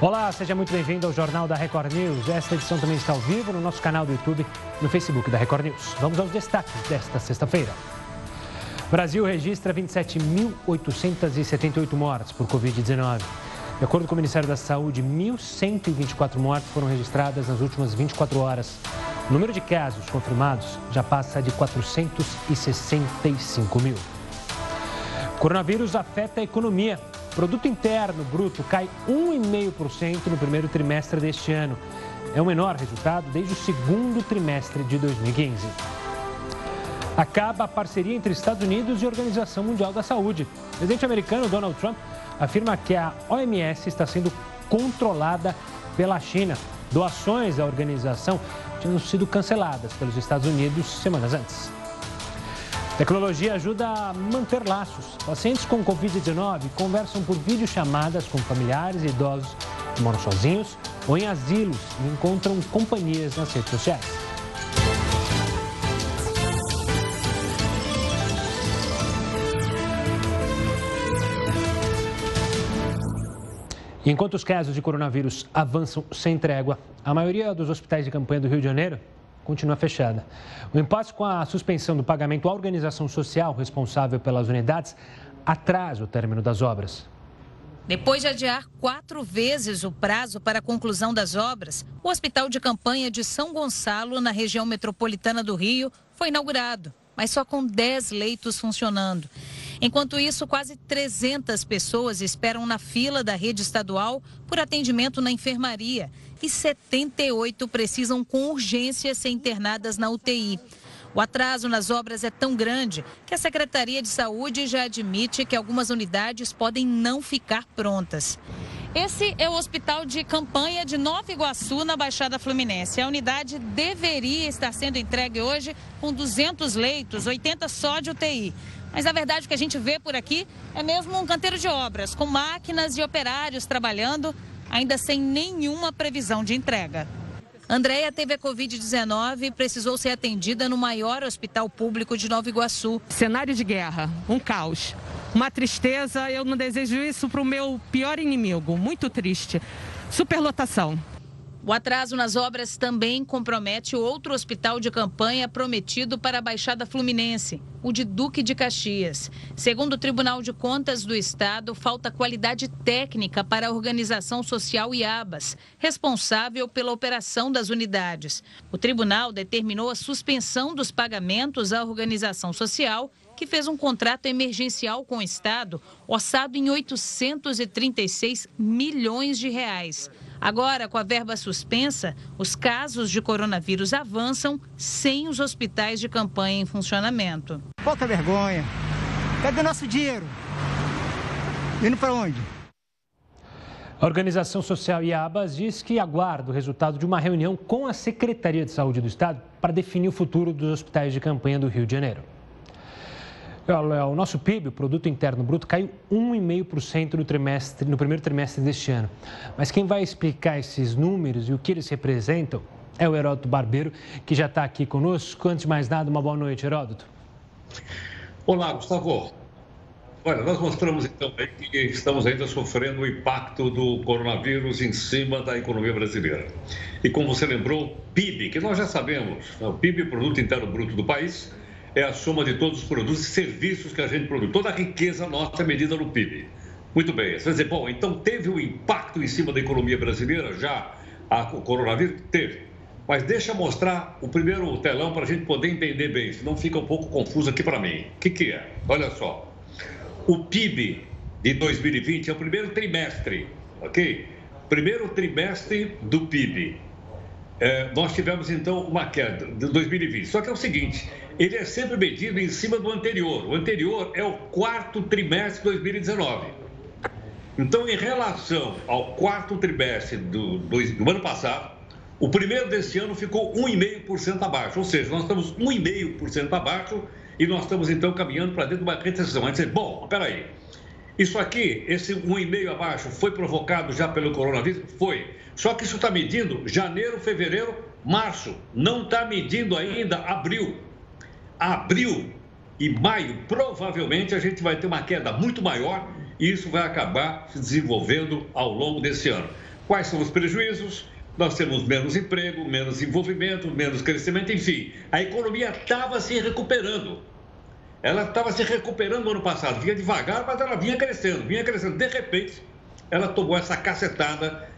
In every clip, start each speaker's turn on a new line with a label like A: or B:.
A: Olá, seja muito bem-vindo ao Jornal da Record News. Esta edição também está ao vivo no nosso canal do YouTube, no Facebook da Record News. Vamos aos destaques desta sexta-feira. Brasil registra 27.878 mortes por Covid-19. De acordo com o Ministério da Saúde, 1.124 mortes foram registradas nas últimas 24 horas. O número de casos confirmados já passa de 465 mil. O coronavírus afeta a economia. Produto interno bruto cai 1,5% no primeiro trimestre deste ano. É o menor resultado desde o segundo trimestre de 2015. Acaba a parceria entre Estados Unidos e Organização Mundial da Saúde. O presidente americano Donald Trump afirma que a OMS está sendo controlada pela China. Doações à organização tinham sido canceladas pelos Estados Unidos semanas antes. Tecnologia ajuda a manter laços. Pacientes com Covid-19 conversam por videochamadas com familiares e idosos que moram sozinhos ou em asilos e encontram companhias nas redes sociais. Enquanto os casos de coronavírus avançam sem trégua, a maioria dos hospitais de campanha do Rio de Janeiro continua fechada. O impasse com a suspensão do pagamento à organização social responsável pelas unidades atrasa o término das obras.
B: Depois de adiar quatro vezes o prazo para a conclusão das obras, o Hospital de Campanha de São Gonçalo, na região metropolitana do Rio, foi inaugurado, mas só com 10 leitos funcionando. Enquanto isso, quase 300 pessoas esperam na fila da rede estadual por atendimento na enfermaria e 78 precisam com urgência ser internadas na UTI. O atraso nas obras é tão grande que a Secretaria de Saúde já admite que algumas unidades podem não ficar prontas. Esse é o hospital de campanha de Nova Iguaçu, na Baixada Fluminense. A unidade deveria estar sendo entregue hoje com 200 leitos, 80 só de UTI. Mas a verdade que a gente vê por aqui é mesmo um canteiro de obras, com máquinas e operários trabalhando ainda sem nenhuma previsão de entrega. Andréia teve a Covid-19 e precisou ser atendida no maior hospital público de Nova Iguaçu.
C: Cenário de guerra, um caos, uma tristeza. Eu não desejo isso para o meu pior inimigo. Muito triste. Superlotação.
B: O atraso nas obras também compromete outro hospital de campanha prometido para a Baixada Fluminense, o de Duque de Caxias. Segundo o Tribunal de Contas do Estado, falta qualidade técnica para a organização social IABAS, responsável pela operação das unidades. O tribunal determinou a suspensão dos pagamentos à organização social que fez um contrato emergencial com o Estado, orçado em 836 milhões de reais. Agora, com a verba suspensa, os casos de coronavírus avançam sem os hospitais de campanha em funcionamento.
D: Pouca vergonha. Cadê nosso dinheiro? Indo para onde?
A: A Organização Social IABAS diz que aguarda o resultado de uma reunião com a Secretaria de Saúde do Estado para definir o futuro dos hospitais de campanha do Rio de Janeiro. O nosso PIB, o Produto Interno Bruto, caiu 1,5% no, no primeiro trimestre deste ano. Mas quem vai explicar esses números e o que eles representam é o Heródoto Barbeiro, que já está aqui conosco. Antes de mais nada, uma boa noite, Heródoto.
E: Olá, Gustavo. Olha, nós mostramos então que estamos ainda sofrendo o impacto do coronavírus em cima da economia brasileira. E como você lembrou, PIB, que nós já sabemos, né, o PIB, Produto Interno Bruto do país, é a soma de todos os produtos e serviços que a gente produz. Toda a riqueza nossa é medida no PIB. Muito bem. Você vai dizer, bom, então teve um impacto em cima da economia brasileira já a, o coronavírus? Teve. Mas deixa eu mostrar o primeiro telão para a gente poder entender bem, senão fica um pouco confuso aqui para mim. O que, que é? Olha só. O PIB de 2020 é o primeiro trimestre, ok? Primeiro trimestre do PIB. É, nós tivemos então uma queda de 2020. Só que é o seguinte: ele é sempre medido em cima do anterior. O anterior é o quarto trimestre de 2019. Então, em relação ao quarto trimestre do, do, do ano passado, o primeiro deste ano ficou 1,5% abaixo. Ou seja, nós estamos 1,5% abaixo e nós estamos então caminhando para dentro de uma recessão. Aí dizer, bom, peraí, isso aqui, esse 1,5 abaixo, foi provocado já pelo coronavírus? Foi. Só que isso está medindo janeiro, fevereiro, março. Não está medindo ainda abril abril e maio, provavelmente a gente vai ter uma queda muito maior e isso vai acabar se desenvolvendo ao longo desse ano. Quais são os prejuízos? Nós temos menos emprego, menos envolvimento, menos crescimento, enfim. A economia estava se recuperando. Ela estava se recuperando no ano passado, vinha devagar, mas ela vinha crescendo, vinha crescendo. De repente, ela tomou essa cacetada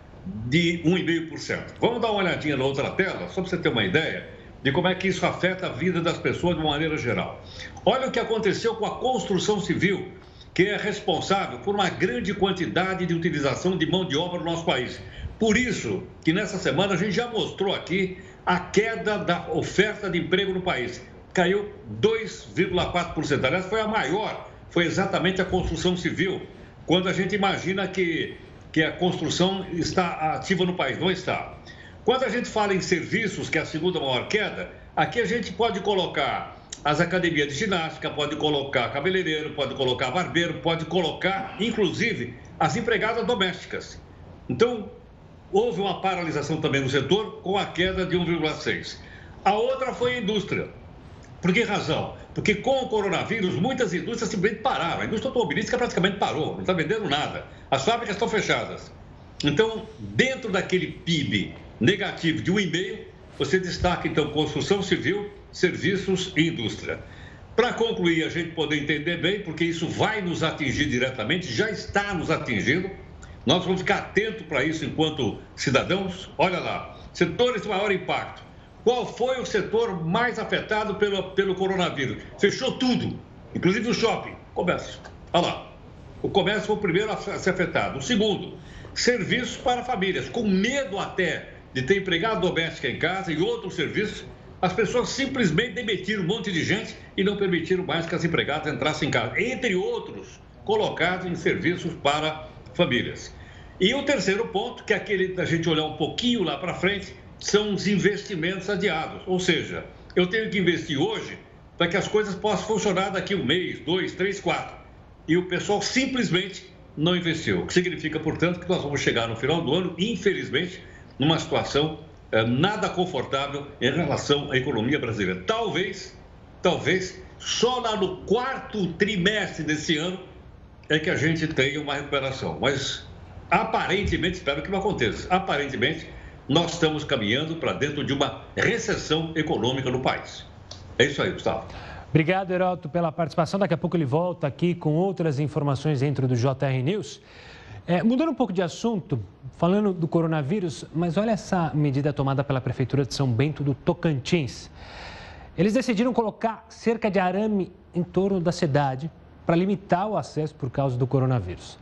E: de 1,5%. Vamos dar uma olhadinha na outra tela, só para você ter uma ideia de como é que isso afeta a vida das pessoas de uma maneira geral. Olha o que aconteceu com a construção civil, que é responsável por uma grande quantidade de utilização de mão de obra no nosso país. Por isso que nessa semana a gente já mostrou aqui a queda da oferta de emprego no país. Caiu 2,4%. Aliás, foi a maior, foi exatamente a construção civil, quando a gente imagina que, que a construção está ativa no país. Não está. Quando a gente fala em serviços, que é a segunda maior queda, aqui a gente pode colocar as academias de ginástica, pode colocar cabeleireiro, pode colocar barbeiro, pode colocar, inclusive, as empregadas domésticas. Então, houve uma paralisação também no setor com a queda de 1,6. A outra foi a indústria. Por que razão? Porque com o coronavírus, muitas indústrias simplesmente pararam. A indústria automobilística praticamente parou, não está vendendo nada. As fábricas estão fechadas. Então, dentro daquele PIB negativo de 1,5, você destaca então construção civil, serviços e indústria. Para concluir, a gente poder entender bem, porque isso vai nos atingir diretamente, já está nos atingindo. Nós vamos ficar atentos para isso enquanto cidadãos. Olha lá, setores de maior impacto. Qual foi o setor mais afetado pelo, pelo coronavírus? Fechou tudo, inclusive o shopping, comércio. Olha lá, o comércio foi o primeiro a ser afetado. O segundo, serviços para famílias, com medo até de ter empregado doméstica em casa e outros serviços, as pessoas simplesmente demitiram um monte de gente e não permitiram mais que as empregadas entrassem em casa, entre outros colocados em serviços para famílias. E o terceiro ponto, que é aquele da gente olhar um pouquinho lá para frente, são os investimentos adiados. Ou seja, eu tenho que investir hoje para que as coisas possam funcionar daqui um mês, dois, três, quatro. E o pessoal simplesmente não investiu. O que significa, portanto, que nós vamos chegar no final do ano, infelizmente, numa situação é, nada confortável em relação à economia brasileira. Talvez, talvez, só lá no quarto trimestre desse ano é que a gente tenha uma recuperação. Mas aparentemente, espero que não aconteça. Aparentemente, nós estamos caminhando para dentro de uma recessão econômica no país. É isso aí, Gustavo.
A: Obrigado, Heroto, pela participação. Daqui a pouco ele volta aqui com outras informações dentro do JR News. É, mudando um pouco de assunto, falando do coronavírus, mas olha essa medida tomada pela Prefeitura de São Bento do Tocantins. Eles decidiram colocar cerca de arame em torno da cidade para limitar o acesso por causa do coronavírus.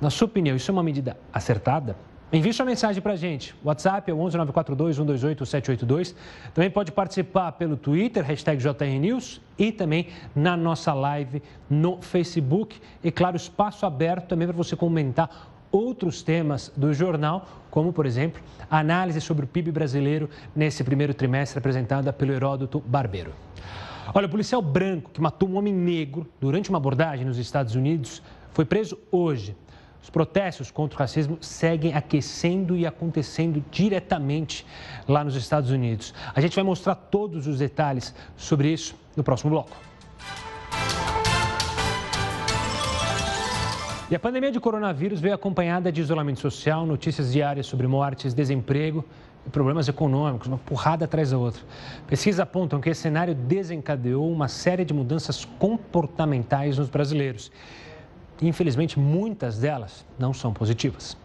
A: Na sua opinião, isso é uma medida acertada? Envie sua mensagem para a gente. WhatsApp é o 11942 128 782. Também pode participar pelo Twitter, hashtag JRNews e também na nossa live no Facebook. E claro, espaço aberto também para você comentar outros temas do jornal, como, por exemplo, a análise sobre o PIB brasileiro nesse primeiro trimestre apresentada pelo Heródoto Barbeiro. Olha, o policial branco que matou um homem negro durante uma abordagem nos Estados Unidos foi preso hoje. Os protestos contra o racismo seguem aquecendo e acontecendo diretamente lá nos Estados Unidos. A gente vai mostrar todos os detalhes sobre isso no próximo bloco. E a pandemia de coronavírus veio acompanhada de isolamento social, notícias diárias sobre mortes, desemprego e problemas econômicos, uma porrada atrás da outra. Pesquisas apontam que esse cenário desencadeou uma série de mudanças comportamentais nos brasileiros infelizmente, muitas delas não são positivas.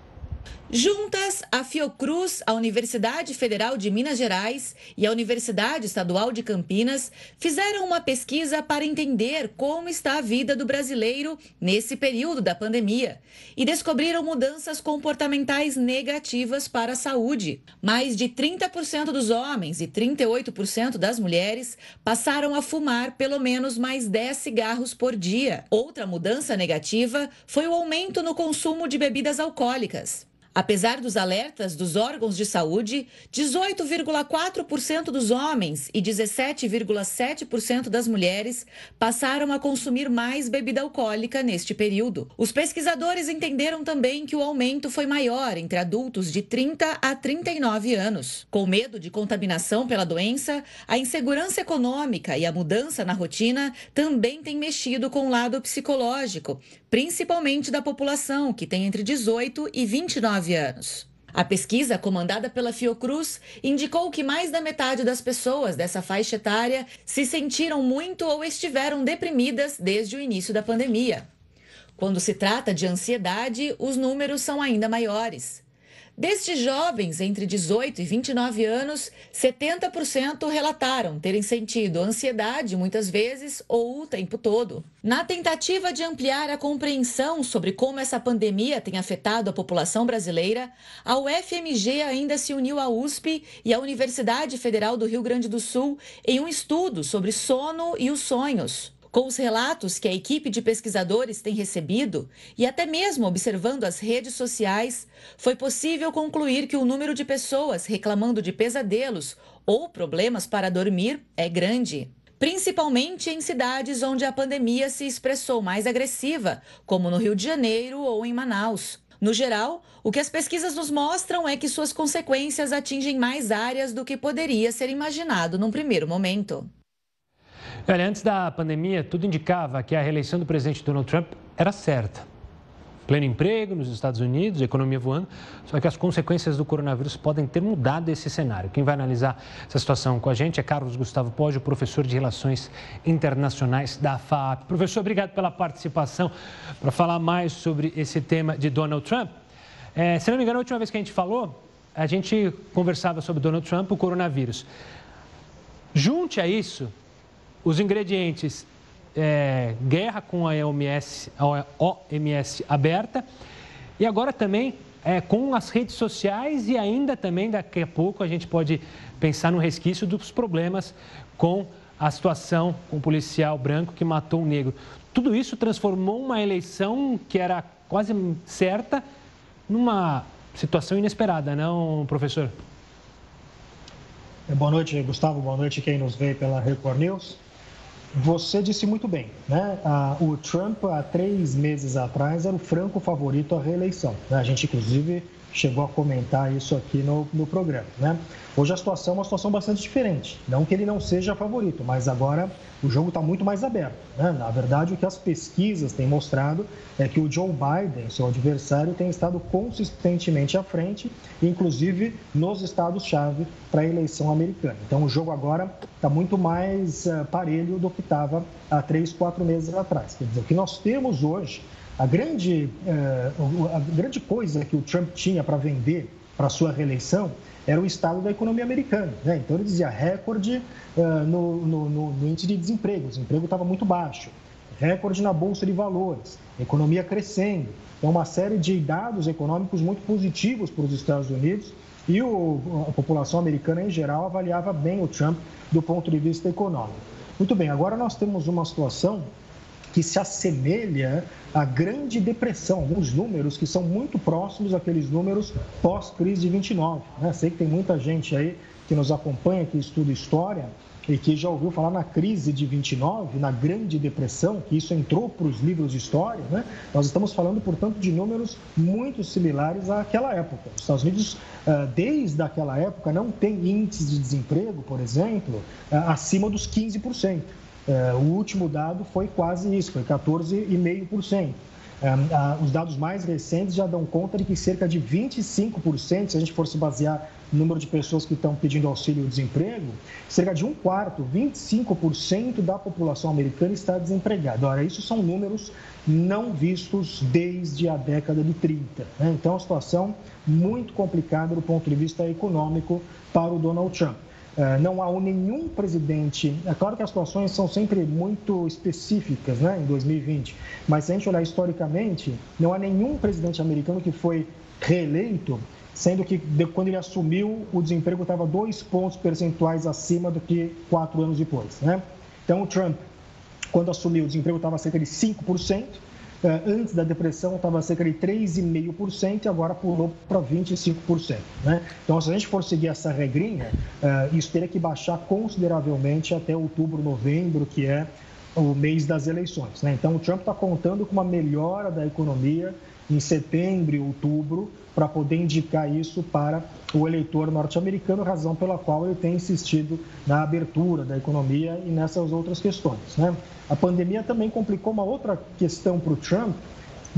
F: Juntas, a Fiocruz, a Universidade Federal de Minas Gerais e a Universidade Estadual de Campinas fizeram uma pesquisa para entender como está a vida do brasileiro nesse período da pandemia e descobriram mudanças comportamentais negativas para a saúde. Mais de 30% dos homens e 38% das mulheres passaram a fumar pelo menos mais 10 cigarros por dia. Outra mudança negativa foi o aumento no consumo de bebidas alcoólicas. Apesar dos alertas dos órgãos de saúde, 18,4% dos homens e 17,7% das mulheres passaram a consumir mais bebida alcoólica neste período. Os pesquisadores entenderam também que o aumento foi maior entre adultos de 30 a 39 anos. Com medo de contaminação pela doença, a insegurança econômica e a mudança na rotina também têm mexido com o lado psicológico, principalmente da população que tem entre 18 e 29 29 anos. A pesquisa, comandada pela Fiocruz, indicou que mais da metade das pessoas dessa faixa etária se sentiram muito ou estiveram deprimidas desde o início da pandemia. Quando se trata de ansiedade, os números são ainda maiores. Destes jovens entre 18 e 29 anos, 70% relataram terem sentido ansiedade muitas vezes ou o tempo todo. Na tentativa de ampliar a compreensão sobre como essa pandemia tem afetado a população brasileira, a UFMG ainda se uniu à USP e à Universidade Federal do Rio Grande do Sul em um estudo sobre sono e os sonhos. Com os relatos que a equipe de pesquisadores tem recebido e até mesmo observando as redes sociais, foi possível concluir que o número de pessoas reclamando de pesadelos ou problemas para dormir é grande. Principalmente em cidades onde a pandemia se expressou mais agressiva, como no Rio de Janeiro ou em Manaus. No geral, o que as pesquisas nos mostram é que suas consequências atingem mais áreas do que poderia ser imaginado num primeiro momento.
A: Olha, antes da pandemia, tudo indicava que a reeleição do presidente Donald Trump era certa. Pleno emprego nos Estados Unidos, economia voando, só que as consequências do coronavírus podem ter mudado esse cenário. Quem vai analisar essa situação com a gente é Carlos Gustavo Poggio, professor de Relações Internacionais da FAP. Professor, obrigado pela participação para falar mais sobre esse tema de Donald Trump. É, se não me engano, a última vez que a gente falou, a gente conversava sobre Donald Trump o coronavírus. Junte a isso os ingredientes é, guerra com a OMS, a OMS aberta e agora também é, com as redes sociais e ainda também daqui a pouco a gente pode pensar no resquício dos problemas com a situação com o policial branco que matou um negro. Tudo isso transformou uma eleição que era quase certa numa situação inesperada, não, professor?
G: Boa noite, Gustavo. Boa noite quem nos vê pela Record News. Você disse muito bem, né? o Trump, há três meses atrás, era o franco favorito à reeleição. Né? A gente, inclusive, chegou a comentar isso aqui no, no programa. Né? Hoje a situação é uma situação bastante diferente. Não que ele não seja favorito, mas agora o jogo está muito mais aberto. Né? Na verdade, o que as pesquisas têm mostrado é que o Joe Biden, seu adversário, tem estado consistentemente à frente, inclusive nos estados-chave para a eleição americana. Então, o jogo agora está muito mais uh, parelho do que estava há três, quatro meses atrás. Quer dizer, o que nós temos hoje a grande, eh, a grande coisa que o Trump tinha para vender para sua reeleição era o estado da economia americana. Né? Então, ele dizia recorde uh, no, no, no, no, índice de desemprego, o desemprego estava muito baixo, recorde na Bolsa de Valores, economia crescendo. Então, uma série de dados econômicos muito positivos para os Estados Unidos e o, a população americana, em geral, avaliava bem o Trump do ponto de vista econômico. Muito bem, agora nós temos uma situação que se assemelha à Grande Depressão, alguns números que são muito próximos àqueles números pós-crise de 29. Né? Sei que tem muita gente aí que nos acompanha, que estuda história e que já ouviu falar na crise de 29, na Grande Depressão, que isso entrou para os livros de história. Né? Nós estamos falando, portanto, de números muito similares àquela época. Os Estados Unidos, ah, desde aquela época, não tem índices de desemprego, por exemplo, ah, acima dos 15%. É, o último dado foi quase isso, foi 14,5%. É, os dados mais recentes já dão conta de que cerca de 25%, se a gente for se basear no número de pessoas que estão pedindo auxílio-desemprego, cerca de um quarto, 25% da população americana está desempregada. Ora, isso são números não vistos desde a década de 30. Né? Então, é uma situação muito complicada do ponto de vista econômico para o Donald Trump. É, não há nenhum presidente. É claro que as situações são sempre muito específicas né, em 2020, mas se a gente olhar historicamente, não há nenhum presidente americano que foi reeleito, sendo que quando ele assumiu, o desemprego estava dois pontos percentuais acima do que quatro anos depois. Né? Então, o Trump, quando assumiu, o desemprego estava cerca de 5%. Eh, antes da depressão estava cerca de 3,5% e agora pulou para 25%. Né? Então, se a gente for seguir essa regrinha, eh, isso teria que baixar consideravelmente até outubro, novembro, que é o mês das eleições. Né? Então, o Trump está contando com uma melhora da economia em setembro e outubro para poder indicar isso para o eleitor norte-americano, razão pela qual ele tem insistido na abertura da economia e nessas outras questões. Né? A pandemia também complicou uma outra questão para o Trump,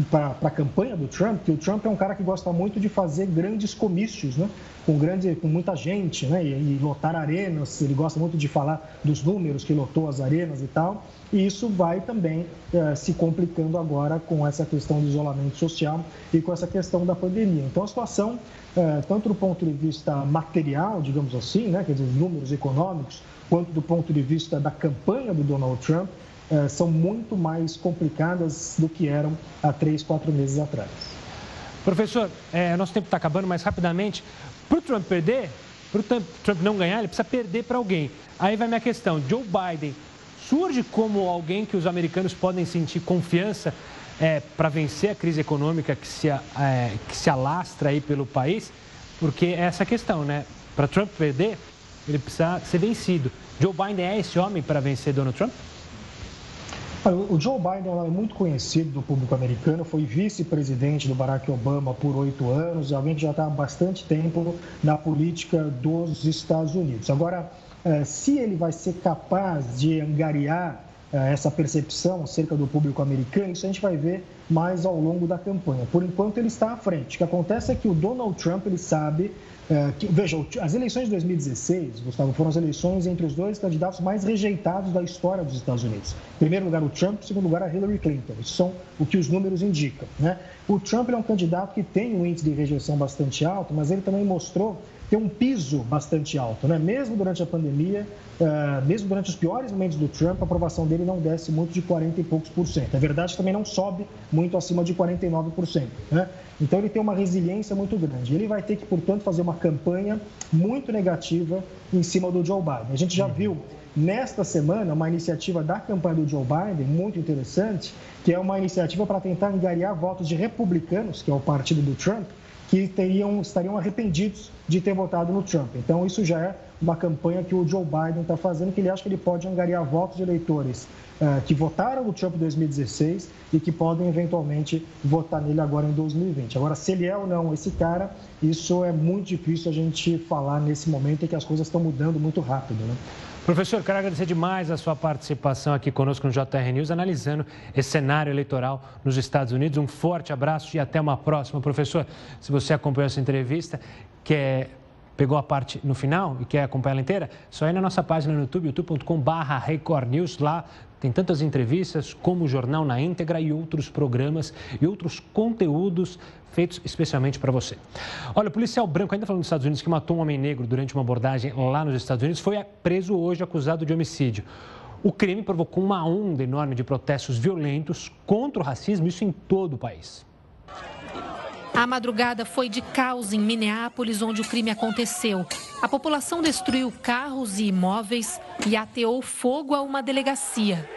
G: para a campanha do Trump, que o Trump é um cara que gosta muito de fazer grandes comícios, né? com, grande, com muita gente, né? E, e, lotar arenas, ele gosta muito de falar dos números que lotou as arenas e tal, e isso vai também eh, se complicando agora com essa questão do isolamento social e com essa questão da pandemia. Então a situação, eh, tanto do ponto de vista material, digamos assim, né? quer dizer, os números econômicos, quanto do ponto de vista da campanha do Donald Trump, eh, são muito mais complicadas do que eram há três, quatro meses atrás.
A: Professor, é, nosso tempo está acabando, mas rapidamente, para o Trump perder, para o Trump não ganhar, ele precisa perder para alguém. Aí vai minha questão: Joe Biden surge como alguém que os americanos podem sentir confiança é, para vencer a crise econômica que se, é, que se alastra aí pelo país? Porque é essa questão, né? Para Trump perder, ele precisa ser vencido. Joe Biden é esse homem para vencer Donald Trump?
G: O Joe Biden é muito conhecido do público americano, foi vice-presidente do Barack Obama por oito anos, alguém que já está há bastante tempo na política dos Estados Unidos. Agora, eh, se ele vai ser capaz de angariar eh, essa percepção acerca do público americano, isso a gente vai ver mais ao longo da campanha. Por enquanto, ele está à frente. O que acontece é que o Donald Trump ele sabe é, que, veja, as eleições de 2016, Gustavo, foram as eleições entre os dois candidatos mais rejeitados da história dos Estados Unidos. Em primeiro lugar o Trump, em segundo lugar a Hillary Clinton. Isso são o que os números indicam. Né? O Trump é um candidato que tem um índice de rejeição bastante alto, mas ele também mostrou ter um piso bastante alto, né? Mesmo durante a pandemia, uh, mesmo durante os piores momentos do Trump, a aprovação dele não desce muito de 40 e poucos por cento. É verdade que também não sobe muito acima de 49 por cento, né? Então ele tem uma resiliência muito grande. Ele vai ter que, portanto, fazer uma campanha muito negativa em cima do Joe Biden. A gente já uhum. viu nesta semana uma iniciativa da campanha do Joe Biden muito interessante, que é uma iniciativa para tentar angariar votos de republicanos, que é o partido do Trump, que teriam, estariam arrependidos de ter votado no Trump. Então, isso já é uma campanha que o Joe Biden está fazendo, que ele acha que ele pode angariar votos de eleitores uh, que votaram no Trump em 2016 e que podem eventualmente votar nele agora em 2020. Agora, se ele é ou não esse cara, isso é muito difícil a gente falar nesse momento em que as coisas estão mudando muito rápido. Né?
A: Professor, quero agradecer demais a sua participação aqui conosco no JR News, analisando esse cenário eleitoral nos Estados Unidos. Um forte abraço e até uma próxima. Professor, se você acompanhou essa entrevista, quer pegou a parte no final e quer acompanhar ela inteira, só ir na nossa página no YouTube, youtube.com.br Record News. Lá tem tantas entrevistas como o Jornal na íntegra e outros programas e outros conteúdos feitos especialmente para você. Olha, o policial branco, ainda falando dos Estados Unidos, que matou um homem negro durante uma abordagem lá nos Estados Unidos, foi preso hoje acusado de homicídio. O crime provocou uma onda enorme de protestos violentos contra o racismo, isso em todo o país.
H: A madrugada foi de caos em Minneapolis, onde o crime aconteceu. A população destruiu carros e imóveis e ateou fogo a uma delegacia.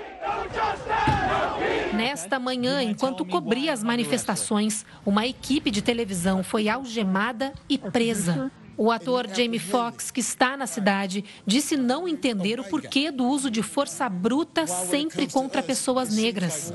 H: Nesta manhã, enquanto cobria as manifestações, uma equipe de televisão foi algemada e presa. O ator Jamie Foxx, que está na cidade, disse não entender o porquê do uso de força bruta sempre contra pessoas negras.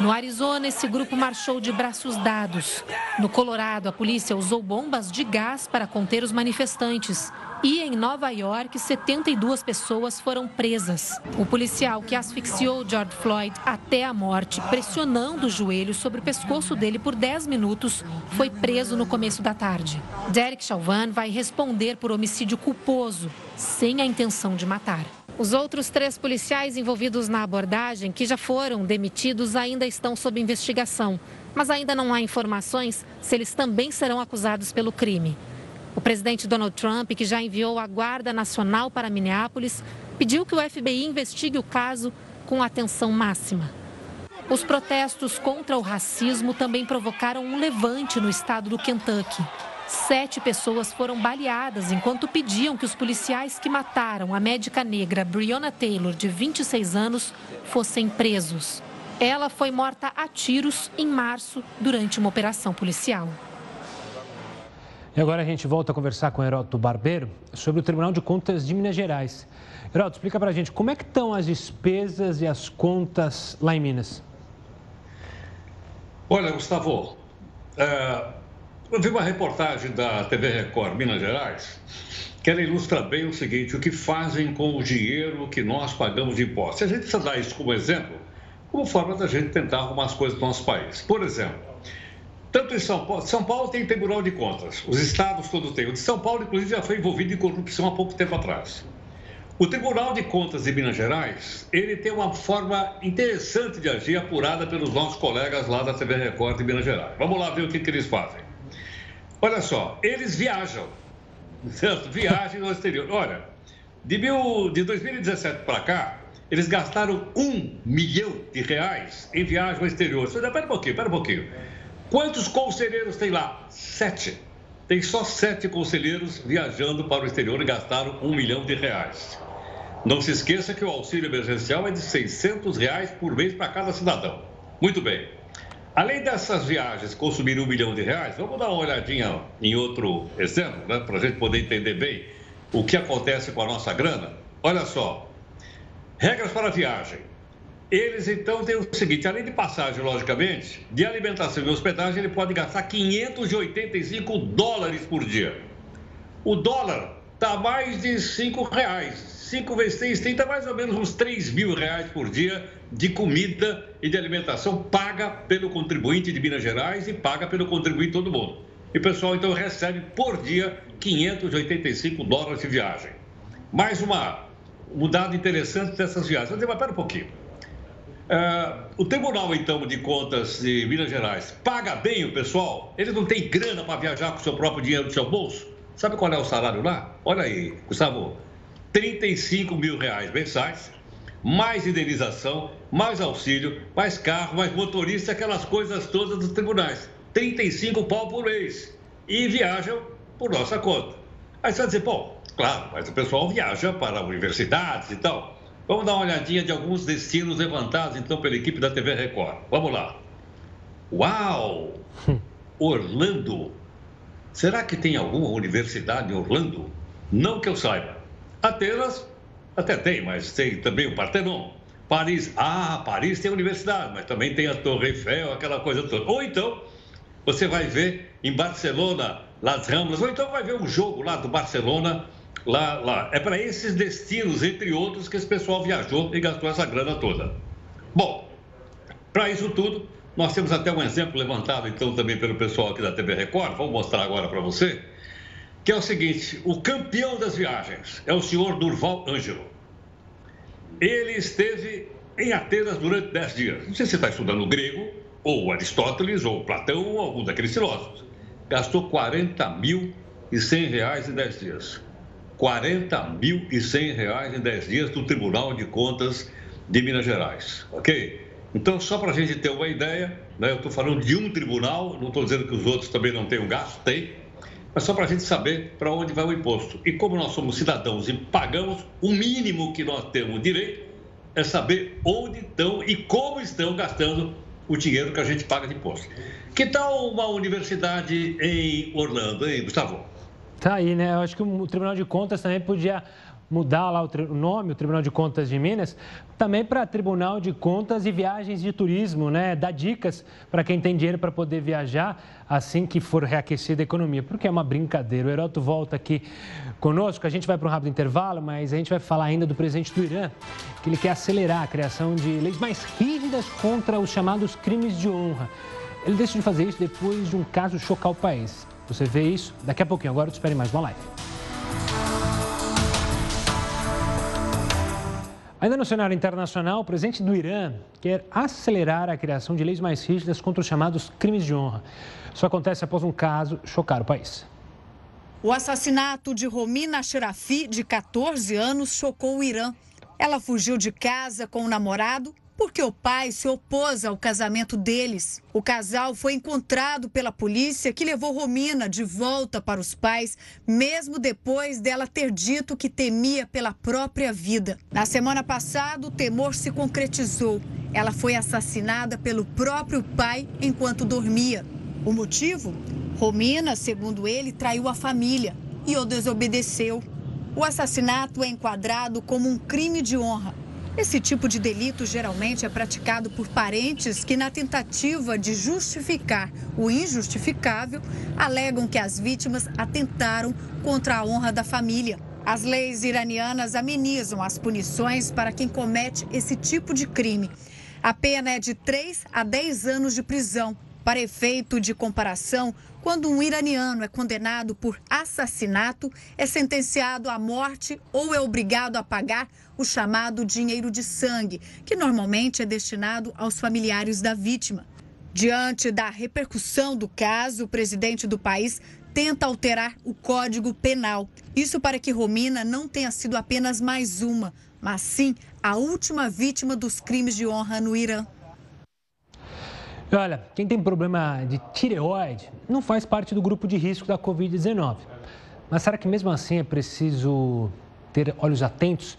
H: No Arizona, esse grupo marchou de braços dados. No Colorado, a polícia usou bombas de gás para conter os manifestantes. E em Nova York, 72 pessoas foram presas. O policial que asfixiou George Floyd até a morte, pressionando o joelho sobre o pescoço dele por 10 minutos, foi preso no começo da tarde. Derek Chauvin vai responder por homicídio culposo, sem a intenção de matar. Os outros três policiais envolvidos na abordagem, que já foram demitidos, ainda estão sob investigação. Mas ainda não há informações se eles também serão acusados pelo crime. O presidente Donald Trump, que já enviou a Guarda Nacional para Minneapolis, pediu que o FBI investigue o caso com atenção máxima. Os protestos contra o racismo também provocaram um levante no estado do Kentucky. Sete pessoas foram baleadas enquanto pediam que os policiais que mataram a médica negra Breonna Taylor, de 26 anos, fossem presos. Ela foi morta a tiros em março durante uma operação policial.
A: E agora a gente volta a conversar com o Heródoto Barbeiro sobre o Tribunal de Contas de Minas Gerais. Heródoto, explica para a gente como é que estão as despesas e as contas lá em Minas.
E: Olha, Gustavo, é, eu vi uma reportagem da TV Record Minas Gerais que ela ilustra bem o seguinte: o que fazem com o dinheiro que nós pagamos de impostos. A gente precisa dar isso como exemplo, como forma da gente tentar arrumar as coisas no nosso país. Por exemplo, tanto em São Paulo, São Paulo tem Tribunal de Contas, os estados todos têm. O de São Paulo, inclusive, já foi envolvido em corrupção há pouco tempo atrás. O Tribunal de Contas de Minas Gerais, ele tem uma forma interessante de agir, apurada pelos nossos colegas lá da TV Record de Minas Gerais. Vamos lá ver o que, que eles fazem. Olha só, eles viajam? Viagem no exterior. Olha, de, mil, de 2017 para cá, eles gastaram um milhão de reais em viagem ao exterior. Você espera um pouquinho, espera um pouquinho. Quantos conselheiros tem lá? Sete. Tem só sete conselheiros viajando para o exterior e gastaram um milhão de reais. Não se esqueça que o auxílio emergencial é de 600 reais por mês para cada cidadão. Muito bem. Além dessas viagens consumir um milhão de reais, vamos dar uma olhadinha em outro exemplo, né, para a gente poder entender bem o que acontece com a nossa grana. Olha só, Regras para viagem. Eles então têm o seguinte: além de passagem, logicamente, de alimentação e hospedagem, ele pode gastar 585 dólares por dia. O dólar está mais de 5 reais. 5 vezes 6, 30, mais ou menos uns 3 mil reais por dia de comida e de alimentação paga pelo contribuinte de Minas Gerais e paga pelo contribuinte todo mundo. E o pessoal então recebe por dia 585 dólares de viagem. Mais uma um dado interessante dessas viagens. Eu digo, mas pera um pouquinho. Uh, o Tribunal, então, de Contas de Minas Gerais paga bem o pessoal? Ele não tem grana para viajar com o seu próprio dinheiro do seu bolso? Sabe qual é o salário lá? Olha aí, Gustavo. 35 mil reais mensais, mais indenização, mais auxílio, mais carro, mais motorista, aquelas coisas todas dos tribunais. 35 pau por mês. E viajam por nossa conta. Aí você vai dizer, bom, Claro, mas o pessoal viaja para universidades e tal. Vamos dar uma olhadinha de alguns destinos levantados então pela equipe da TV Record. Vamos lá. Uau! Orlando. Será que tem alguma universidade em Orlando? Não que eu saiba. Atenas até tem, mas tem também o Partenon. Paris, ah, Paris tem universidade, mas também tem a Torre Eiffel, aquela coisa toda. Ou então, você vai ver em Barcelona, Las Ramblas, ou então vai ver um jogo lá do Barcelona lá, lá. É para esses destinos, entre outros, que esse pessoal viajou e gastou essa grana toda. Bom, para isso tudo, nós temos até um exemplo levantado, então, também pelo pessoal aqui da TV Record, vou mostrar agora para você, que é o seguinte: o campeão das viagens é o senhor Durval Ângelo. Ele esteve em Atenas durante 10 dias. Não sei se está estudando grego, ou Aristóteles, ou Platão, ou algum daqueles filósofos. Gastou 40 mil e 100 reais em 10 dias. 40.100 reais em 10 dias do Tribunal de Contas de Minas Gerais, ok? Então, só para a gente ter uma ideia, né, eu estou falando de um tribunal, não estou dizendo que os outros também não tenham gasto, tem, mas só para a gente saber para onde vai o imposto. E como nós somos cidadãos e pagamos, o mínimo que nós temos direito é saber onde estão e como estão gastando o dinheiro que a gente paga de imposto. Que tal uma universidade em Orlando, hein, Gustavo?
A: Tá aí, né? Eu acho que o Tribunal de Contas também podia mudar lá o nome, o Tribunal de Contas de Minas, também para Tribunal de Contas e Viagens de Turismo, né? Dar dicas para quem tem dinheiro para poder viajar assim que for reaquecida a economia, porque é uma brincadeira. O Heroto volta aqui conosco, a gente vai para um rápido intervalo, mas a gente vai falar ainda do presidente do Irã, que ele quer acelerar a criação de leis mais rígidas contra os chamados crimes de honra. Ele decidiu fazer isso depois de um caso chocar o país. Você vê isso daqui a pouquinho. Agora, espere mais uma live. Ainda no cenário internacional, o presidente do Irã quer acelerar a criação de leis mais rígidas contra os chamados crimes de honra. Isso acontece após um caso chocar o país.
I: O assassinato de Romina Sherafi, de 14 anos, chocou o Irã. Ela fugiu de casa com o namorado porque o pai se opôs ao casamento deles. O casal foi encontrado pela polícia, que levou Romina de volta para os pais, mesmo depois dela ter dito que temia pela própria vida. Na semana passada, o temor se concretizou. Ela foi assassinada pelo próprio pai enquanto dormia. O motivo? Romina, segundo ele, traiu a família e o desobedeceu. O assassinato é enquadrado como um crime de honra esse tipo de delito geralmente é praticado por parentes que, na tentativa de justificar o injustificável, alegam que as vítimas atentaram contra a honra da família. As leis iranianas amenizam as punições para quem comete esse tipo de crime. A pena é de 3 a 10 anos de prisão. Para efeito de comparação, quando um iraniano é condenado por assassinato, é sentenciado à morte ou é obrigado a pagar o chamado dinheiro de sangue, que normalmente é destinado aos familiares da vítima. Diante da repercussão do caso, o presidente do país tenta alterar o Código Penal. Isso para que Romina não tenha sido apenas mais uma, mas sim a última vítima dos crimes de honra no Irã.
A: Olha, quem tem problema de tireoide não faz parte do grupo de risco da Covid-19. Mas será que mesmo assim é preciso ter olhos atentos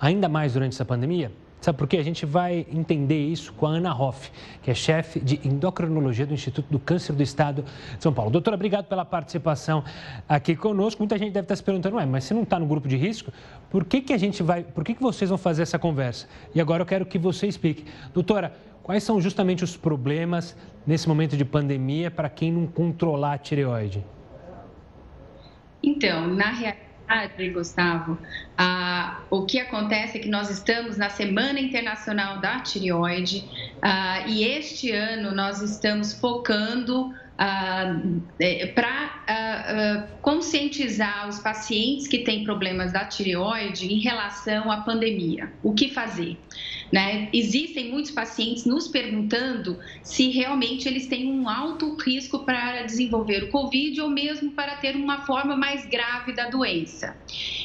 A: ainda mais durante essa pandemia? Sabe por quê? A gente vai entender isso com a Ana Hoff, que é chefe de endocrinologia do Instituto do Câncer do Estado de São Paulo. Doutora, obrigado pela participação aqui conosco. Muita gente deve estar se perguntando, ué, mas se não está no grupo de risco, por que, que a gente vai, por que, que vocês vão fazer essa conversa? E agora eu quero que você explique. Doutora, quais são justamente os problemas nesse momento de pandemia para quem não controlar a tireoide?
J: Então, na realidade, Gustavo, o que acontece é que nós estamos na Semana Internacional da Tireoide e este ano nós estamos focando é, para conscientizar os pacientes que têm problemas da tireoide em relação à pandemia. O que fazer? Né? Existem muitos pacientes nos perguntando se realmente eles têm um alto risco para desenvolver o Covid ou mesmo para ter uma forma mais grave da doença.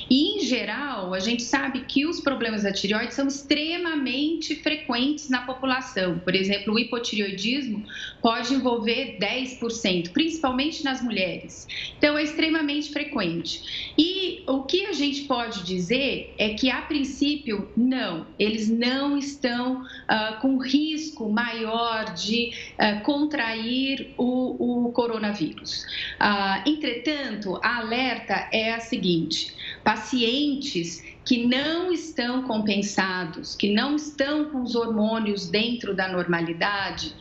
J: E, em geral, a gente sabe que os problemas da tireoide são extremamente frequentes na população. Por exemplo, o hipotireoidismo pode envolver 10%, principalmente nas mulheres. Então, é extremamente frequente. E o que a gente pode dizer é que, a princípio, não, eles não estão uh, com risco maior de uh, contrair o, o coronavírus. Uh, entretanto, a alerta é a seguinte: pacientes que não estão compensados, que não estão com os hormônios dentro da normalidade,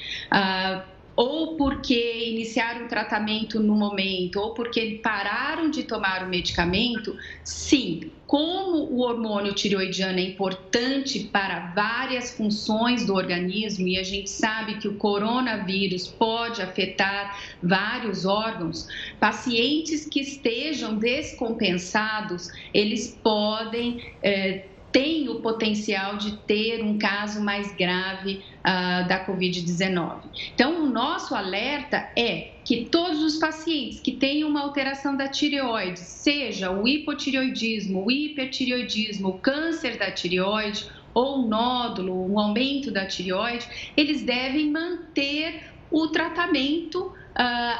J: ou porque iniciaram o tratamento no momento, ou porque pararam de tomar o medicamento, sim, como o hormônio tireoidiano é importante para várias funções do organismo e a gente sabe que o coronavírus pode afetar vários órgãos, pacientes que estejam descompensados, eles podem eh, tem o potencial de ter um caso mais grave uh, da Covid-19. Então, o nosso alerta é que todos os pacientes que tenham uma alteração da tireoide, seja o hipotireoidismo, o hipertireoidismo, o câncer da tireoide ou um nódulo, um aumento da tireoide, eles devem manter o tratamento uh,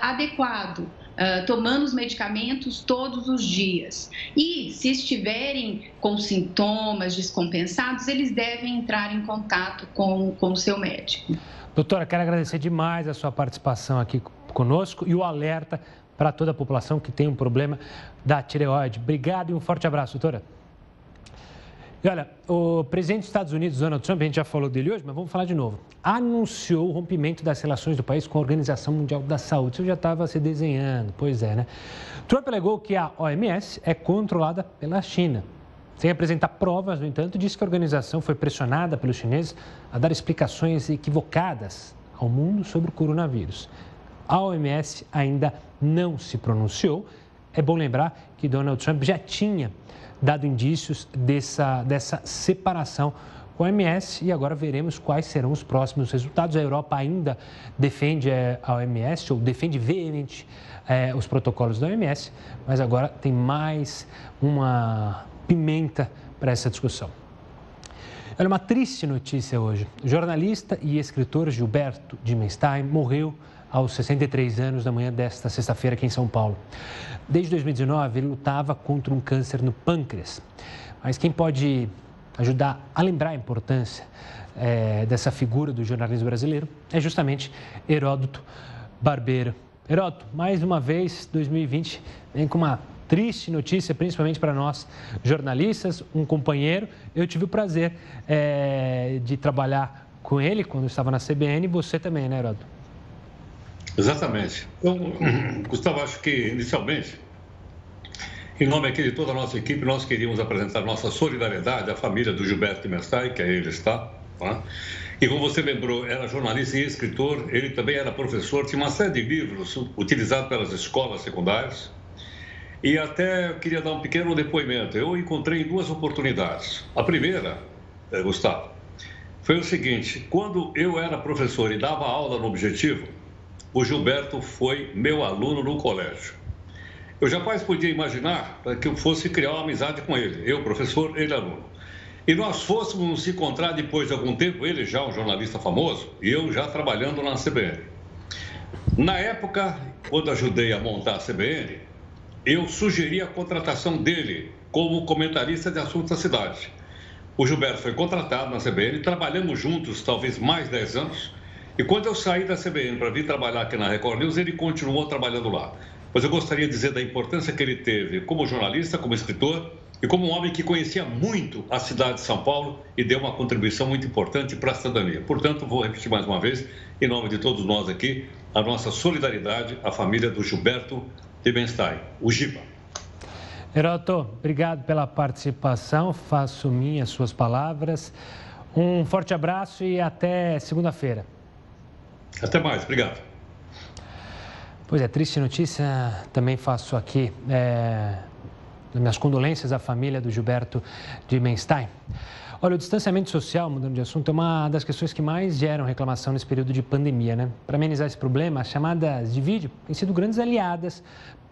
J: adequado uh, tomando os medicamentos todos os dias. E se estiverem com sintomas descompensados, eles devem entrar em contato com, com o seu médico.
A: Doutora, quero agradecer demais a sua participação aqui conosco e o alerta para toda a população que tem um problema da tireoide. Obrigado e um forte abraço, doutora. E olha, o presidente dos Estados Unidos, Donald Trump, a gente já falou dele hoje, mas vamos falar de novo. Anunciou o rompimento das relações do país com a Organização Mundial da Saúde. Isso já estava se desenhando, pois é, né? Trump alegou que a OMS é controlada pela China. Sem apresentar provas, no entanto, disse que a organização foi pressionada pelos chineses a dar explicações equivocadas ao mundo sobre o coronavírus. A OMS ainda não se pronunciou. É bom lembrar que Donald Trump já tinha dado indícios dessa, dessa separação com a OMS e agora veremos quais serão os próximos resultados. A Europa ainda defende eh, a OMS ou defende veemente é, os protocolos da OMS, mas agora tem mais uma pimenta para essa discussão. Olha, uma triste notícia hoje. O jornalista e escritor Gilberto Dimenstein morreu aos 63 anos da manhã desta sexta-feira aqui em São Paulo. Desde 2019, ele lutava contra um câncer no pâncreas. Mas quem pode ajudar a lembrar a importância é, dessa figura do jornalismo brasileiro é justamente Heródoto Barbeiro. Heródoto, mais uma vez, 2020 vem com uma triste notícia, principalmente para nós jornalistas, um companheiro. Eu tive o prazer é, de trabalhar com ele quando estava na CBN você também, né, Heródoto?
E: Exatamente. Então, Gustavo, acho que inicialmente, em nome aqui de toda a nossa equipe, nós queríamos apresentar nossa solidariedade à família do Gilberto Messai, que é ele está, tá? E como você lembrou, era jornalista e escritor, ele também era professor, tinha uma série de livros utilizados pelas escolas secundárias. E até queria dar um pequeno depoimento. Eu encontrei duas oportunidades. A primeira, eh, Gustavo, foi o seguinte: quando eu era professor e dava aula no Objetivo, o Gilberto foi meu aluno no colégio. Eu jamais podia imaginar que eu fosse criar uma amizade com ele, eu, professor, ele, aluno. E nós fôssemos nos encontrar depois de algum tempo, ele já um jornalista famoso, e eu já trabalhando na CBN. Na época, quando ajudei a montar a CBN, eu sugeri a contratação dele como comentarista de assuntos da cidade. O Gilberto foi contratado na CBN, trabalhamos juntos talvez mais 10 anos, e quando eu saí da CBN para vir trabalhar aqui na Record News, ele continuou trabalhando lá. Mas eu gostaria de dizer da importância que ele teve como jornalista, como escritor e como um homem que conhecia muito a cidade de São Paulo e deu uma contribuição muito importante para a cidadania. Portanto, vou repetir mais uma vez, em nome de todos nós aqui, a nossa solidariedade à família do Gilberto Liebenstein, o Giba.
A: Heroto, obrigado pela participação, faço minhas suas palavras. Um forte abraço e até segunda-feira.
E: Até mais, obrigado.
A: Pois é, triste notícia, também faço aqui. É minhas condolências à família do Gilberto de Menstein. Olha, o distanciamento social, mudando de assunto, é uma das questões que mais geram reclamação nesse período de pandemia, né? Para amenizar esse problema, as chamadas de vídeo têm sido grandes aliadas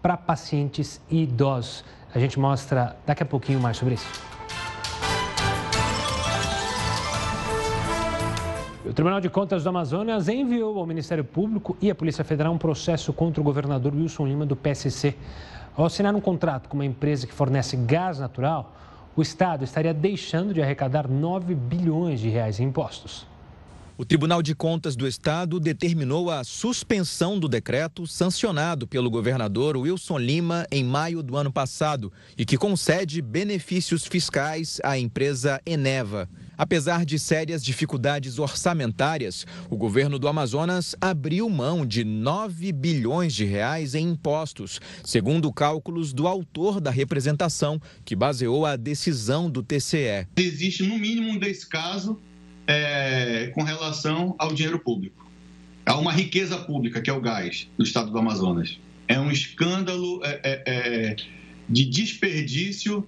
A: para pacientes e idosos. A gente mostra daqui a pouquinho mais sobre isso. O Tribunal de Contas do Amazonas enviou ao Ministério Público e à Polícia Federal um processo contra o governador Wilson Lima do PSC. Ao assinar um contrato com uma empresa que fornece gás natural, o Estado estaria deixando de arrecadar 9 bilhões de reais em impostos.
K: O Tribunal de Contas do Estado determinou a suspensão do decreto sancionado pelo governador Wilson Lima em maio do ano passado e que concede benefícios fiscais à empresa Eneva. Apesar de sérias dificuldades orçamentárias, o governo do Amazonas abriu mão de 9 bilhões de reais em impostos, segundo cálculos do autor da representação, que baseou a decisão do TCE.
L: Existe, no mínimo, um descaso é, com relação ao dinheiro público. Há uma riqueza pública, que é o gás, no estado do Amazonas. É um escândalo é, é, é de desperdício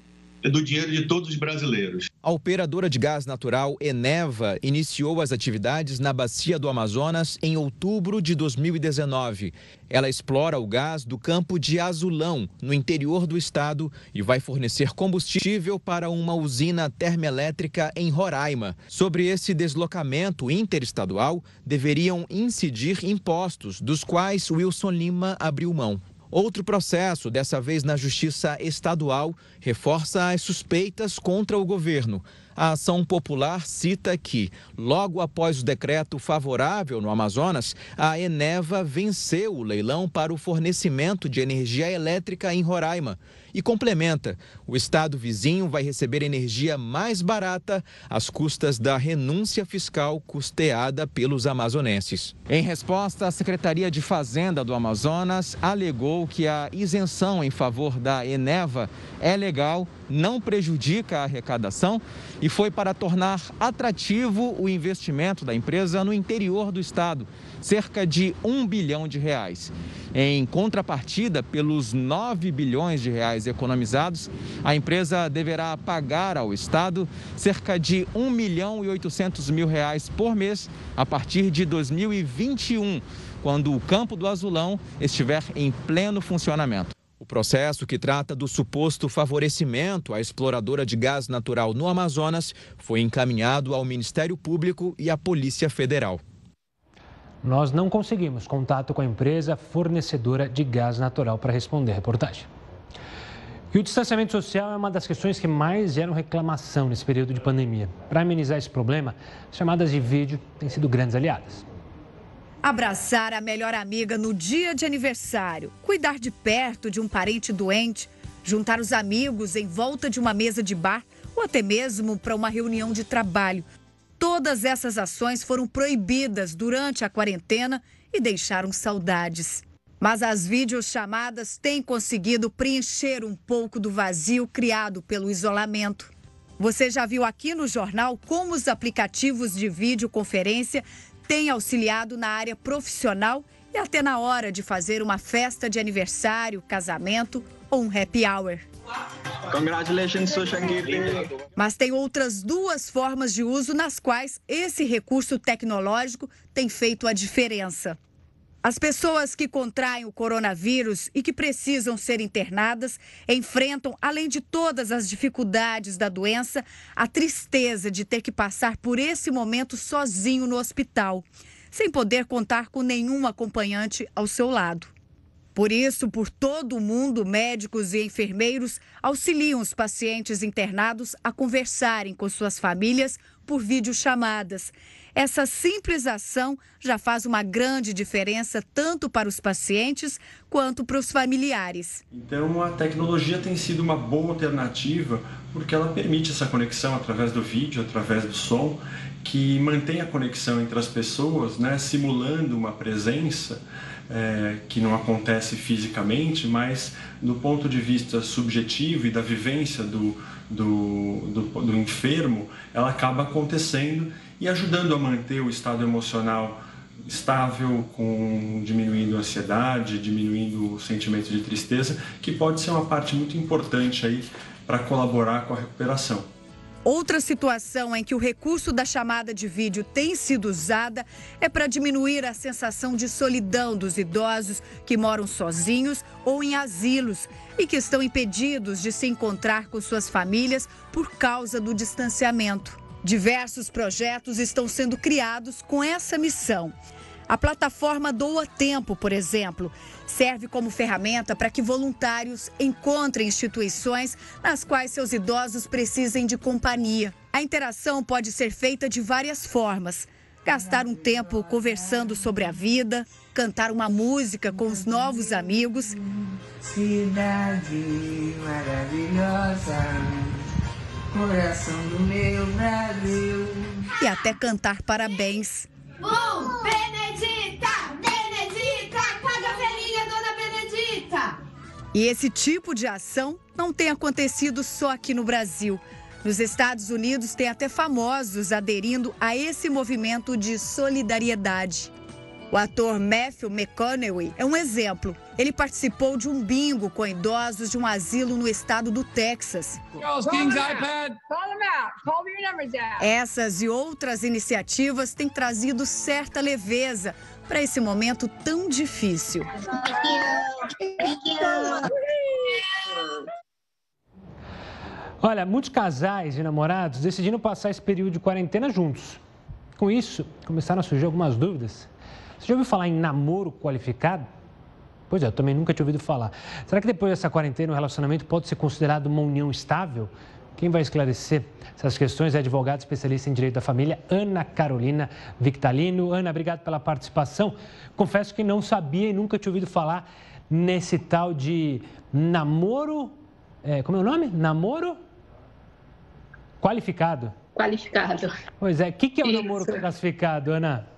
L: do dinheiro de todos os brasileiros.
K: A operadora de gás natural Eneva iniciou as atividades na bacia do Amazonas em outubro de 2019. Ela explora o gás do campo de Azulão, no interior do estado, e vai fornecer combustível para uma usina termoelétrica em Roraima. Sobre esse deslocamento interestadual, deveriam incidir impostos, dos quais Wilson Lima abriu mão. Outro processo, dessa vez na Justiça Estadual, reforça as suspeitas contra o governo. A ação popular cita que, logo após o decreto favorável no Amazonas, a Eneva venceu o leilão para o fornecimento de energia elétrica em Roraima e complementa: o estado vizinho vai receber energia mais barata às custas da renúncia fiscal custeada pelos amazonenses. Em resposta, a Secretaria de Fazenda do Amazonas alegou que a isenção em favor da Eneva é legal, não prejudica a arrecadação e foi para tornar atrativo o investimento da empresa no interior do estado cerca de um bilhão de reais. Em contrapartida, pelos 9 bilhões de reais economizados, a empresa deverá pagar ao Estado cerca de 1 milhão e 800 mil reais por mês a partir de 2021, quando o Campo do Azulão estiver em pleno funcionamento. O processo que trata do suposto favorecimento à exploradora de gás natural no Amazonas foi encaminhado ao Ministério Público e à Polícia Federal.
A: Nós não conseguimos contato com a empresa fornecedora de gás natural para responder a reportagem. E o distanciamento social é uma das questões que mais geram reclamação nesse período de pandemia. Para amenizar esse problema, chamadas de vídeo têm sido grandes aliadas.
I: Abraçar a melhor amiga no dia de aniversário, cuidar de perto de um parente doente, juntar os amigos em volta de uma mesa de bar ou até mesmo para uma reunião de trabalho Todas essas ações foram proibidas durante a quarentena e deixaram saudades. Mas as videochamadas têm conseguido preencher um pouco do vazio criado pelo isolamento. Você já viu aqui no jornal como os aplicativos de videoconferência têm auxiliado na área profissional e até na hora de fazer uma festa de aniversário, casamento ou um happy hour.
M: Congratulations,
I: Mas tem outras duas formas de uso nas quais esse recurso tecnológico tem feito a diferença. As pessoas que contraem o coronavírus e que precisam ser internadas enfrentam, além de todas as dificuldades da doença, a tristeza de ter que passar por esse momento sozinho no hospital, sem poder contar com nenhum acompanhante ao seu lado. Por isso, por todo o mundo, médicos e enfermeiros auxiliam os pacientes internados a conversarem com suas famílias por videochamadas. Essa simples ação já faz uma grande diferença tanto para os pacientes quanto para os familiares.
N: Então, a tecnologia tem sido uma boa alternativa porque ela permite essa conexão através do vídeo, através do som, que mantém a conexão entre as pessoas, né, simulando uma presença é, que não acontece fisicamente, mas do ponto de vista subjetivo e da vivência do, do, do, do enfermo, ela acaba acontecendo e ajudando a manter o estado emocional estável, com diminuindo a ansiedade, diminuindo o sentimento de tristeza, que pode ser uma parte muito importante aí para colaborar com a recuperação.
I: Outra situação em que o recurso da chamada de vídeo tem sido usada é para diminuir a sensação de solidão dos idosos que moram sozinhos ou em asilos e que estão impedidos de se encontrar com suas famílias por causa do distanciamento. Diversos projetos estão sendo criados com essa missão. A plataforma Doa Tempo, por exemplo, serve como ferramenta para que voluntários encontrem instituições nas quais seus idosos precisem de companhia. A interação pode ser feita de várias formas. Gastar um tempo conversando sobre a vida, cantar uma música com os novos amigos. Cidade maravilhosa, coração do meu Brasil. E até cantar parabéns. Um, Benedita! Benedita! Paga a velhinha, dona Benedita! E esse tipo de ação não tem acontecido só aqui no Brasil. Nos Estados Unidos, tem até famosos aderindo a esse movimento de solidariedade. O ator Matthew McConaughey é um exemplo. Ele participou de um bingo com idosos de um asilo no estado do Texas. Essas e outras iniciativas têm trazido certa leveza para esse momento tão difícil.
A: Olha, muitos casais e namorados decidiram passar esse período de quarentena juntos. Com isso, começaram a surgir algumas dúvidas você já ouviu falar em namoro qualificado? Pois é, eu também nunca tinha ouvido falar. Será que depois dessa quarentena o relacionamento pode ser considerado uma união estável? Quem vai esclarecer essas questões é a advogada especialista em direito da família, Ana Carolina Victalino. Ana, obrigado pela participação. Confesso que não sabia e nunca tinha ouvido falar nesse tal de namoro. É, como é o nome? Namoro qualificado.
O: Qualificado.
A: Pois é, o que, que é o Isso. namoro classificado, Ana?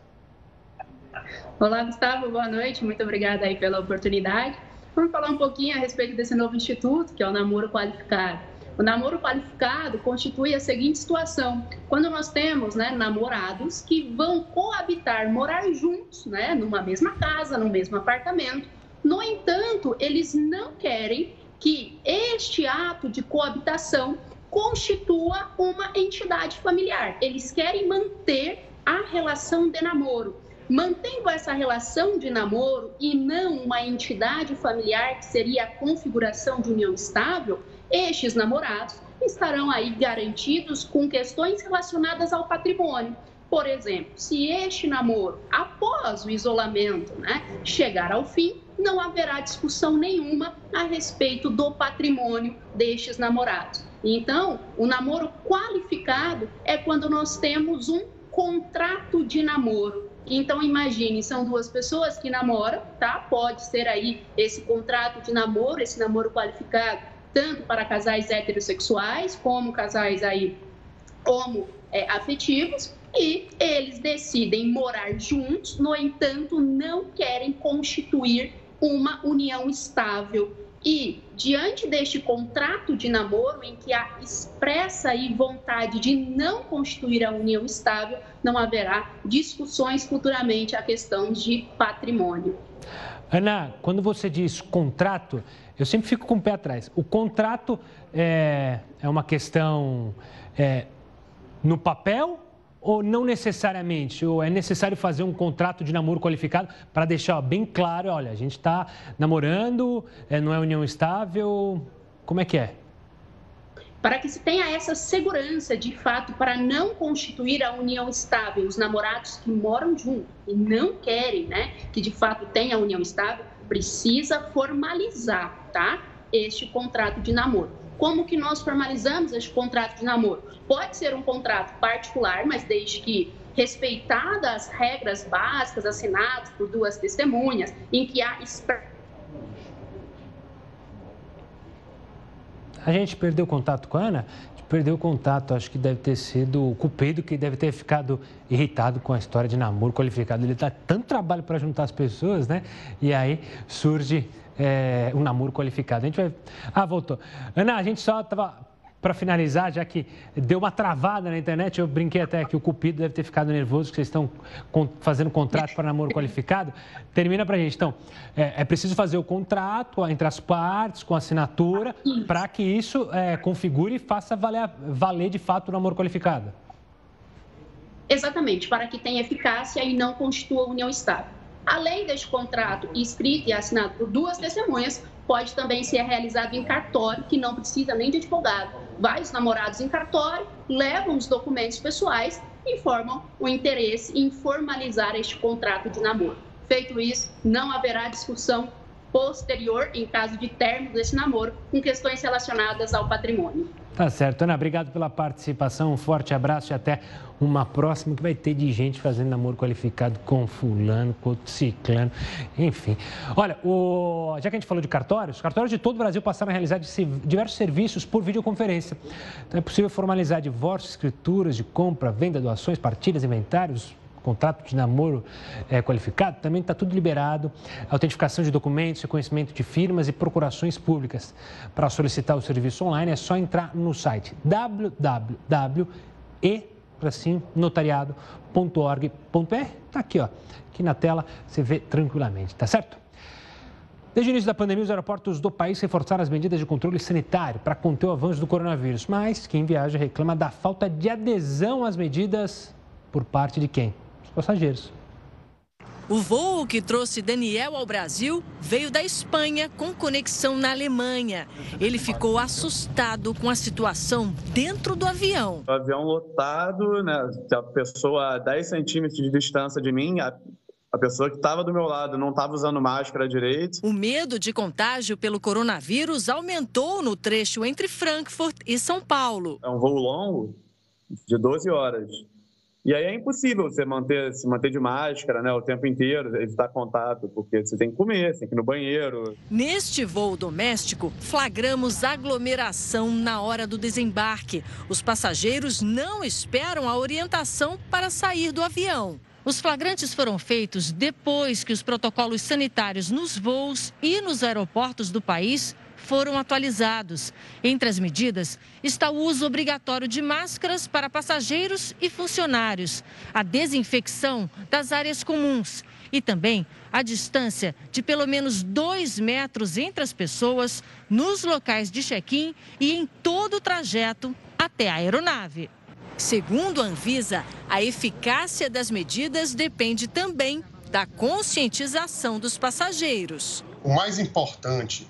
O: Olá, Gustavo, boa noite. Muito obrigada aí pela oportunidade. Vamos falar um pouquinho a respeito desse novo instituto, que é o namoro qualificado. O namoro qualificado constitui a seguinte situação: quando nós temos né, namorados que vão coabitar, morar juntos, né, numa mesma casa, no mesmo apartamento. No entanto, eles não querem que este ato de coabitação constitua uma entidade familiar. Eles querem manter a relação de namoro. Mantendo essa relação de namoro e não uma entidade familiar que seria a configuração de união estável, estes namorados estarão aí garantidos com questões relacionadas ao patrimônio. Por exemplo, se este namoro, após o isolamento, né, chegar ao fim, não haverá discussão nenhuma a respeito do patrimônio destes namorados. Então, o namoro qualificado é quando nós temos um contrato de namoro então imagine, são duas pessoas que namoram, tá? Pode ser aí esse contrato de namoro, esse namoro qualificado, tanto para casais heterossexuais como casais aí como é, afetivos e eles decidem morar juntos, no entanto, não querem constituir uma união estável. E, diante deste contrato de namoro, em que há expressa e vontade de não constituir a união estável, não haverá discussões futuramente a questão de patrimônio.
A: Ana, quando você diz contrato, eu sempre fico com o pé atrás. O contrato é, é uma questão é, no papel ou não necessariamente? Ou é necessário fazer um contrato de namoro qualificado para deixar bem claro, olha, a gente está namorando, é, não é união estável, como é que é?
O: Para que se tenha essa segurança, de fato, para não constituir a união estável, os namorados que moram juntos e não querem, né, que de fato tenha a união estável, precisa formalizar, tá? Este contrato de namoro. Como que nós formalizamos este contrato de namoro? Pode ser um contrato particular, mas desde que respeitadas as regras básicas assinadas por duas testemunhas, em que há
A: A gente perdeu contato com a Ana? Perdeu o contato. Acho que deve ter sido o Cupido que deve ter ficado irritado com a história de namoro qualificado. Ele dá tanto trabalho para juntar as pessoas, né? E aí surge é, um namoro qualificado. A gente vai. Ah, voltou. Ana, a gente só estava para finalizar, já que deu uma travada na internet, eu brinquei até que o Cupido deve ter ficado nervoso, que vocês estão fazendo contrato para namoro qualificado. Termina para a gente. Então, é, é, preciso fazer o contrato entre as partes, com assinatura, para que isso é, configure e faça valer, valer de fato o namoro qualificado.
O: Exatamente, para que tenha eficácia e não constitua união estável. Além deste contrato escrito e assinado por duas testemunhas, pode também ser realizado em cartório, que não precisa nem de advogado. Vários namorados em cartório levam os documentos pessoais e informam o interesse em formalizar este contrato de namoro. Feito isso, não haverá discussão posterior, em caso de término desse namoro, com questões relacionadas ao patrimônio.
A: Tá certo. Ana, obrigado pela participação. Um forte abraço e até uma próxima que vai ter de gente fazendo namoro qualificado com fulano, com ciclano, enfim. Olha, o... já que a gente falou de cartórios, os cartórios de todo o Brasil passaram a realizar diversos serviços por videoconferência. Então é possível formalizar divórcios, escrituras de compra, venda, doações, partilhas, inventários, contrato de namoro é, qualificado, também está tudo liberado. Autentificação de documentos, reconhecimento de firmas e procurações públicas. Para solicitar o serviço online é só entrar no site www.e.notariado.org.br. Está aqui, ó, aqui na tela, você vê tranquilamente, tá certo? Desde o início da pandemia, os aeroportos do país reforçaram as medidas de controle sanitário para conter o avanço do coronavírus. Mas quem viaja reclama da falta de adesão às medidas por parte de quem? Passageiros.
B: O voo que trouxe Daniel ao Brasil veio da Espanha com conexão na Alemanha. Ele ficou assustado com a situação dentro do avião.
P: O avião lotado, né? A pessoa a 10 centímetros de distância de mim, a, a pessoa que estava do meu lado não estava usando máscara direito.
B: O medo de contágio pelo coronavírus aumentou no trecho entre Frankfurt e São Paulo.
P: É um voo longo de 12 horas. E aí é impossível você manter, se manter de máscara né, o tempo inteiro, evitar contato, porque você tem que comer, você tem que ir no banheiro.
B: Neste voo doméstico, flagramos aglomeração na hora do desembarque. Os passageiros não esperam a orientação para sair do avião. Os flagrantes foram feitos depois que os protocolos sanitários nos voos e nos aeroportos do país foram atualizados. Entre as medidas está o uso obrigatório de máscaras para passageiros e funcionários, a desinfecção das áreas comuns e também a distância de pelo menos dois metros entre as pessoas nos locais de check-in e em todo o trajeto até a aeronave. Segundo a Anvisa, a eficácia das medidas depende também da conscientização dos passageiros.
Q: O mais importante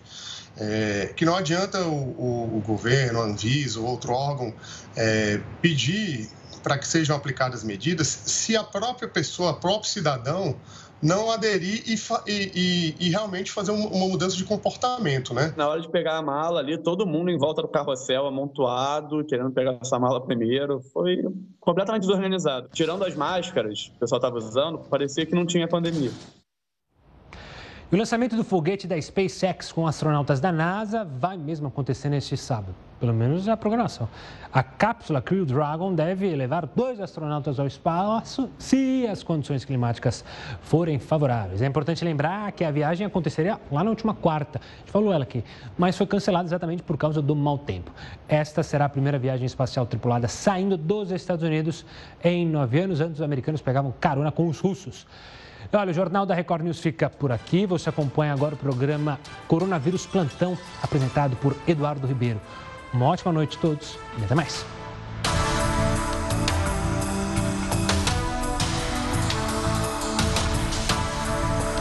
Q: é, que não adianta o, o, o, governo, a Anvisa ou outro órgão é, pedir para que sejam aplicadas medidas se a própria pessoa, o próprio cidadão, não aderir e, e, e, realmente fazer uma mudança de comportamento, né?
P: Na hora de pegar a mala ali, todo mundo em volta do carrossel, amontoado, querendo pegar essa mala primeiro, foi completamente desorganizado. Tirando as máscaras que o pessoal estava usando, parecia que não tinha pandemia.
A: E o lançamento do foguete da SpaceX com astronautas da NASA vai mesmo acontecer neste sábado, pelo menos a programação. A cápsula Crew Dragon deve levar dois astronautas ao espaço se as condições climáticas forem favoráveis. É importante lembrar que a viagem aconteceria lá na última quarta, a gente falou ela aqui, mas foi cancelada exatamente por causa do mau tempo. Esta será a primeira viagem espacial tripulada saindo dos Estados Unidos em nove anos. Antes, os americanos pegavam carona com os russos. Olha, o Jornal da Record News fica por aqui. Você acompanha agora o programa Coronavírus Plantão, apresentado por Eduardo Ribeiro. Uma ótima noite a todos e até mais.